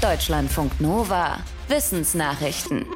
Deutschlandfunk Nova. Wissensnachrichten.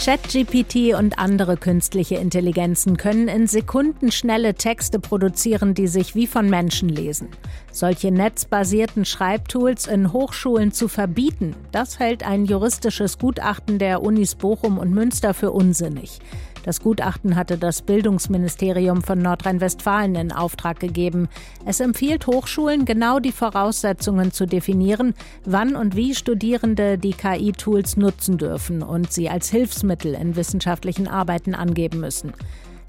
ChatGPT und andere künstliche Intelligenzen können in Sekunden schnelle Texte produzieren, die sich wie von Menschen lesen. Solche netzbasierten Schreibtools in Hochschulen zu verbieten, das hält ein juristisches Gutachten der Unis Bochum und Münster für unsinnig. Das Gutachten hatte das Bildungsministerium von Nordrhein-Westfalen in Auftrag gegeben. Es empfiehlt Hochschulen, genau die Voraussetzungen zu definieren, wann und wie Studierende die KI-Tools nutzen dürfen und sie als Hilfsmittel in wissenschaftlichen Arbeiten angeben müssen.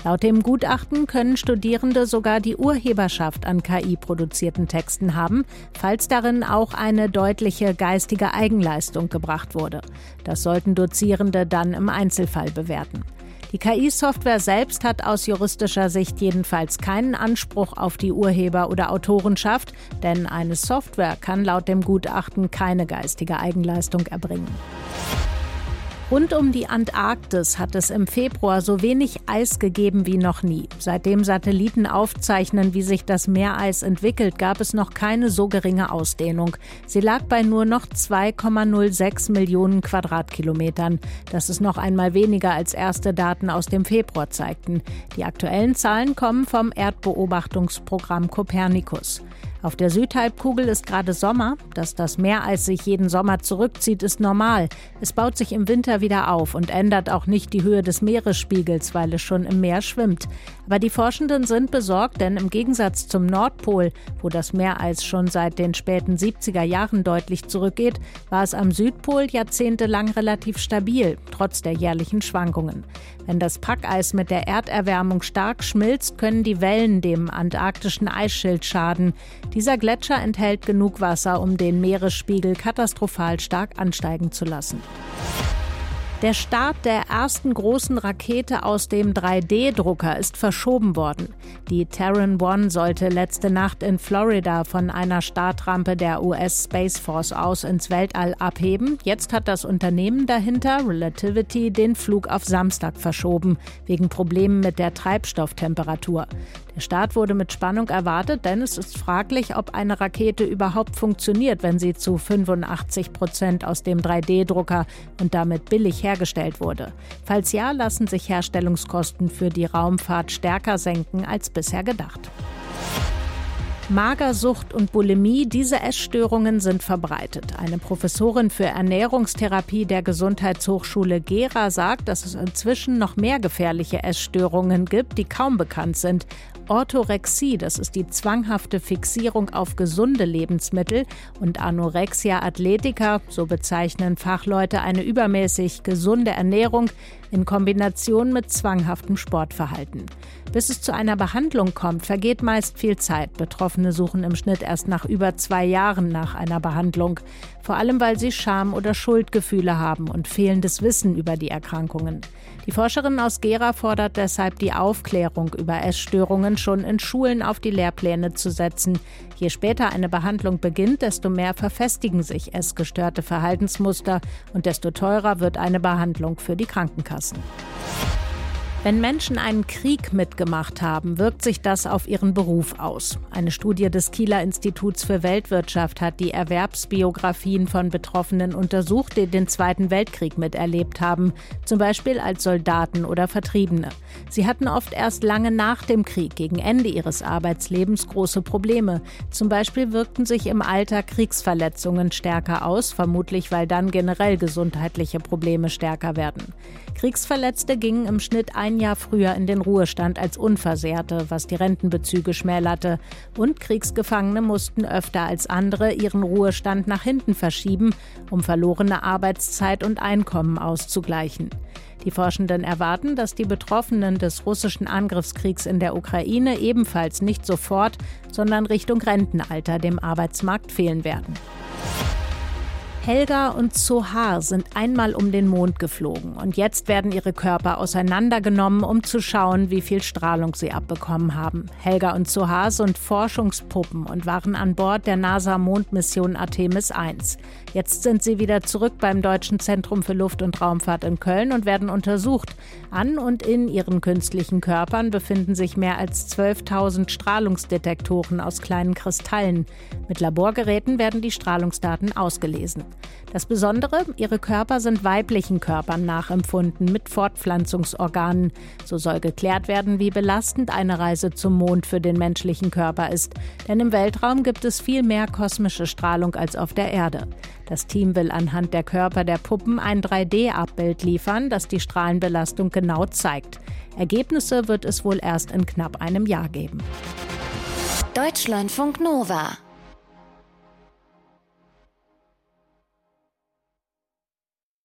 Laut dem Gutachten können Studierende sogar die Urheberschaft an KI-produzierten Texten haben, falls darin auch eine deutliche geistige Eigenleistung gebracht wurde. Das sollten Dozierende dann im Einzelfall bewerten. Die KI-Software selbst hat aus juristischer Sicht jedenfalls keinen Anspruch auf die Urheber- oder Autorenschaft, denn eine Software kann laut dem Gutachten keine geistige Eigenleistung erbringen. Rund um die Antarktis hat es im Februar so wenig Eis gegeben wie noch nie. Seitdem Satelliten aufzeichnen, wie sich das Meereis entwickelt, gab es noch keine so geringe Ausdehnung. Sie lag bei nur noch 2,06 Millionen Quadratkilometern. Das ist noch einmal weniger als erste Daten aus dem Februar zeigten. Die aktuellen Zahlen kommen vom Erdbeobachtungsprogramm Copernicus. Auf der Südhalbkugel ist gerade Sommer. Dass das Meereis sich jeden Sommer zurückzieht, ist normal. Es baut sich im Winter wieder auf und ändert auch nicht die Höhe des Meeresspiegels, weil es schon im Meer schwimmt. Aber die Forschenden sind besorgt, denn im Gegensatz zum Nordpol, wo das Meereis schon seit den späten 70er Jahren deutlich zurückgeht, war es am Südpol jahrzehntelang relativ stabil, trotz der jährlichen Schwankungen. Wenn das Packeis mit der Erderwärmung stark schmilzt, können die Wellen dem antarktischen Eisschild schaden. Dieser Gletscher enthält genug Wasser, um den Meeresspiegel katastrophal stark ansteigen zu lassen. Der Start der ersten großen Rakete aus dem 3D-Drucker ist verschoben worden. Die Terran One sollte letzte Nacht in Florida von einer Startrampe der US Space Force aus ins Weltall abheben. Jetzt hat das Unternehmen dahinter, Relativity, den Flug auf Samstag verschoben, wegen Problemen mit der Treibstofftemperatur. Der Start wurde mit Spannung erwartet, denn es ist fraglich, ob eine Rakete überhaupt funktioniert, wenn sie zu 85 Prozent aus dem 3D-Drucker und damit billig hergestellt wurde. Falls ja, lassen sich Herstellungskosten für die Raumfahrt stärker senken als bisher gedacht. Magersucht und Bulimie, diese Essstörungen sind verbreitet. Eine Professorin für Ernährungstherapie der Gesundheitshochschule Gera sagt, dass es inzwischen noch mehr gefährliche Essstörungen gibt, die kaum bekannt sind. Orthorexie, das ist die zwanghafte Fixierung auf gesunde Lebensmittel, und Anorexia athletica, so bezeichnen Fachleute eine übermäßig gesunde Ernährung in Kombination mit zwanghaftem Sportverhalten. Bis es zu einer Behandlung kommt, vergeht meist viel Zeit. Betroffene suchen im Schnitt erst nach über zwei Jahren nach einer Behandlung, vor allem weil sie Scham- oder Schuldgefühle haben und fehlendes Wissen über die Erkrankungen. Die Forscherin aus Gera fordert deshalb die Aufklärung über Essstörungen schon in Schulen auf die Lehrpläne zu setzen. Je später eine Behandlung beginnt, desto mehr verfestigen sich essgestörte Verhaltensmuster und desto teurer wird eine Behandlung für die Krankenkassen. Wenn Menschen einen Krieg mitgemacht haben, wirkt sich das auf ihren Beruf aus. Eine Studie des Kieler Instituts für Weltwirtschaft hat die Erwerbsbiografien von Betroffenen untersucht, die den Zweiten Weltkrieg miterlebt haben, zum Beispiel als Soldaten oder Vertriebene. Sie hatten oft erst lange nach dem Krieg, gegen Ende ihres Arbeitslebens, große Probleme. Zum Beispiel wirkten sich im Alter Kriegsverletzungen stärker aus, vermutlich weil dann generell gesundheitliche Probleme stärker werden. Kriegsverletzte gingen im Schnitt ein Jahr früher in den Ruhestand als Unversehrte, was die Rentenbezüge schmälerte. Und Kriegsgefangene mussten öfter als andere ihren Ruhestand nach hinten verschieben, um verlorene Arbeitszeit und Einkommen auszugleichen. Die Forschenden erwarten, dass die Betroffenen des russischen Angriffskriegs in der Ukraine ebenfalls nicht sofort, sondern Richtung Rentenalter dem Arbeitsmarkt fehlen werden. Helga und Zohar sind einmal um den Mond geflogen und jetzt werden ihre Körper auseinandergenommen, um zu schauen, wie viel Strahlung sie abbekommen haben. Helga und Zohar sind Forschungspuppen und waren an Bord der NASA-Mondmission Artemis 1. Jetzt sind sie wieder zurück beim Deutschen Zentrum für Luft- und Raumfahrt in Köln und werden untersucht. An und in ihren künstlichen Körpern befinden sich mehr als 12.000 Strahlungsdetektoren aus kleinen Kristallen. Mit Laborgeräten werden die Strahlungsdaten ausgelesen. Das Besondere, ihre Körper sind weiblichen Körpern nachempfunden mit Fortpflanzungsorganen. So soll geklärt werden, wie belastend eine Reise zum Mond für den menschlichen Körper ist. Denn im Weltraum gibt es viel mehr kosmische Strahlung als auf der Erde. Das Team will anhand der Körper der Puppen ein 3D-Abbild liefern, das die Strahlenbelastung genau zeigt. Ergebnisse wird es wohl erst in knapp einem Jahr geben. Deutschlandfunk Nova